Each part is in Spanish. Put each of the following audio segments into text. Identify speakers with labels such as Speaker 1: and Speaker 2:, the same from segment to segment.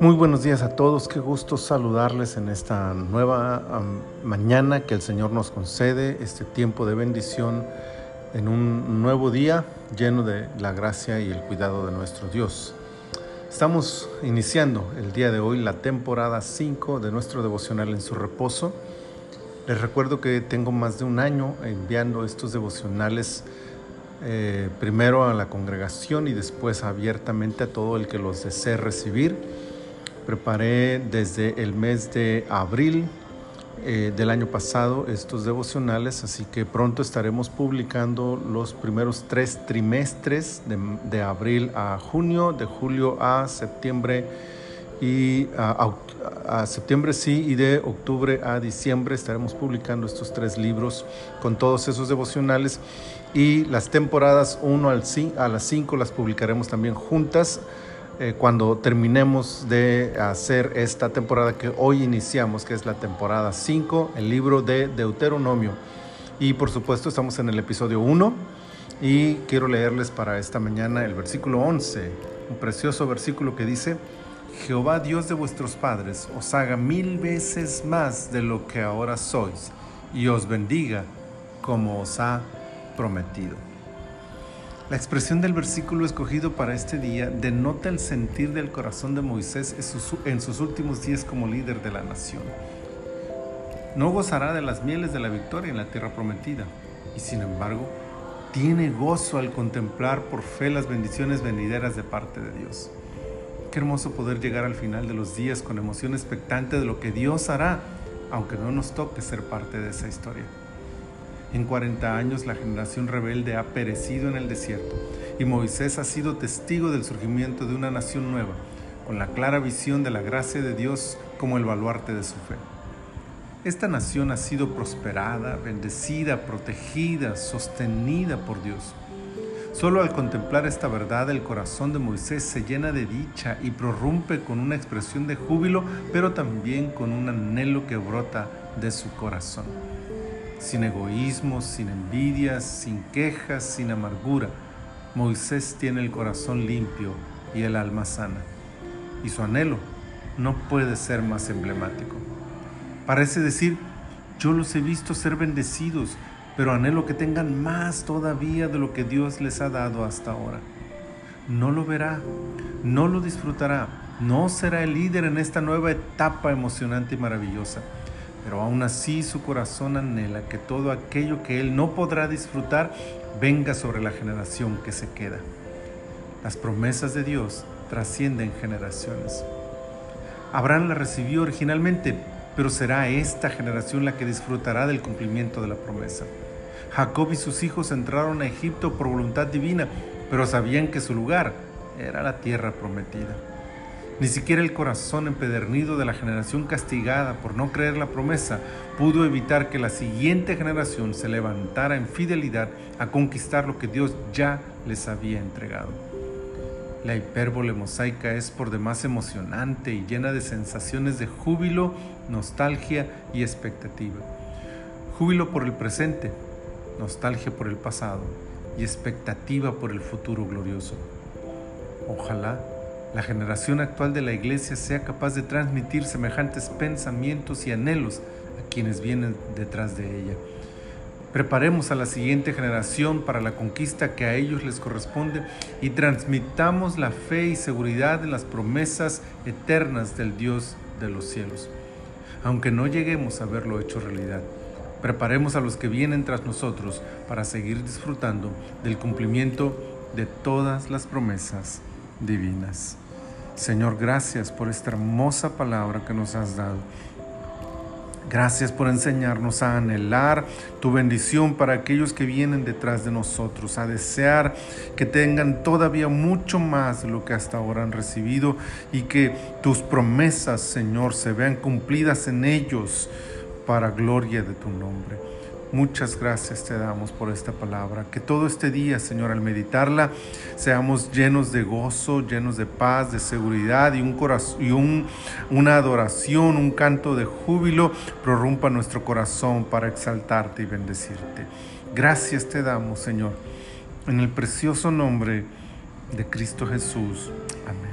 Speaker 1: Muy buenos días a todos, qué gusto saludarles en esta nueva mañana que el Señor nos concede, este tiempo de bendición en un nuevo día lleno de la gracia y el cuidado de nuestro Dios. Estamos iniciando el día de hoy la temporada 5 de nuestro devocional en su reposo. Les recuerdo que tengo más de un año enviando estos devocionales eh, primero a la congregación y después abiertamente a todo el que los desee recibir. Preparé desde el mes de abril eh, del año pasado estos devocionales, así que pronto estaremos publicando los primeros tres trimestres de, abril a junio, de julio a septiembre y a, a, septiembre sí y de octubre a diciembre estaremos publicando estos tres libros con todos esos devocionales y las temporadas 1 al a las 5 las publicaremos también juntas eh, cuando terminemos de hacer esta temporada que hoy iniciamos, que es la temporada 5, el libro de Deuteronomio. Y por supuesto estamos en el episodio 1 y quiero leerles para esta mañana el versículo 11, un precioso versículo que dice, Jehová Dios de vuestros padres os haga mil veces más de lo que ahora sois y os bendiga como os ha prometido. La expresión del versículo escogido para este día denota el sentir del corazón de Moisés en sus, últimos días como líder de la nación. No gozará de las mieles de la victoria en la tierra prometida, y sin embargo, tiene gozo al contemplar por fe las bendiciones venideras de parte de Dios. Qué hermoso poder llegar al final de los días con emoción expectante de lo que Dios hará, aunque no nos toque ser parte de esa historia. En 40 años la generación rebelde ha perecido en el desierto y Moisés ha sido testigo del surgimiento de una nación nueva, con la clara visión de la gracia de Dios como el baluarte de su fe. Esta nación ha sido prosperada, bendecida, protegida, sostenida por Dios. Solo al contemplar esta verdad el corazón de Moisés se llena de dicha y prorrumpe con una expresión de júbilo, pero también con un anhelo que brota de su corazón sin egoísmo, sin envidias, sin quejas, sin amargura. Moisés tiene el corazón limpio y el alma sana. Y su anhelo no puede ser más emblemático. Parece decir, yo los he visto ser bendecidos, pero anhelo que tengan más todavía de lo que Dios les ha dado hasta ahora. No lo verá, no lo disfrutará, no será el líder en esta nueva etapa emocionante y maravillosa pero aún así su corazón anhela que todo aquello que él no podrá disfrutar venga sobre la generación que se queda. Las promesas de Dios trascienden generaciones. Abraham la recibió originalmente, pero será esta generación la que disfrutará del cumplimiento de la promesa. Jacob y sus hijos entraron a Egipto por voluntad divina, pero sabían que su lugar era la tierra prometida. Ni siquiera el corazón empedernido de la generación castigada por no creer la promesa pudo evitar que la siguiente generación se levantara en fidelidad a conquistar lo que Dios ya les había entregado. La hipérbole mosaica es por demás emocionante y llena de sensaciones de júbilo, nostalgia y expectativa. Júbilo por el presente, nostalgia por el pasado y expectativa por el futuro glorioso. Ojalá la generación actual de la iglesia sea capaz de transmitir semejantes pensamientos y anhelos a quienes vienen detrás de ella. Preparemos a la siguiente generación para la conquista que a ellos les corresponde y transmitamos la fe y seguridad en las promesas eternas del Dios de los cielos. Aunque no lleguemos a verlo hecho realidad, preparemos a los que vienen tras nosotros para seguir disfrutando del cumplimiento de todas las promesas divinas. Señor, gracias por esta hermosa palabra que nos has dado. Gracias por enseñarnos a anhelar tu bendición para aquellos que vienen detrás de nosotros, a desear que tengan todavía mucho más de lo que hasta ahora han recibido y que tus promesas, Señor, se vean cumplidas en ellos para gloria de tu nombre. Muchas gracias te damos por esta palabra. Que todo este día, Señor, al meditarla, seamos llenos de gozo, llenos de paz, de seguridad y, un corazón, y un, una adoración, un canto de júbilo prorrumpa nuestro corazón para exaltarte y bendecirte. Gracias te damos, Señor, en el precioso nombre de Cristo Jesús. Amén.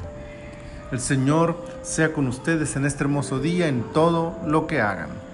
Speaker 1: El Señor sea con ustedes en este hermoso día en todo lo que hagan.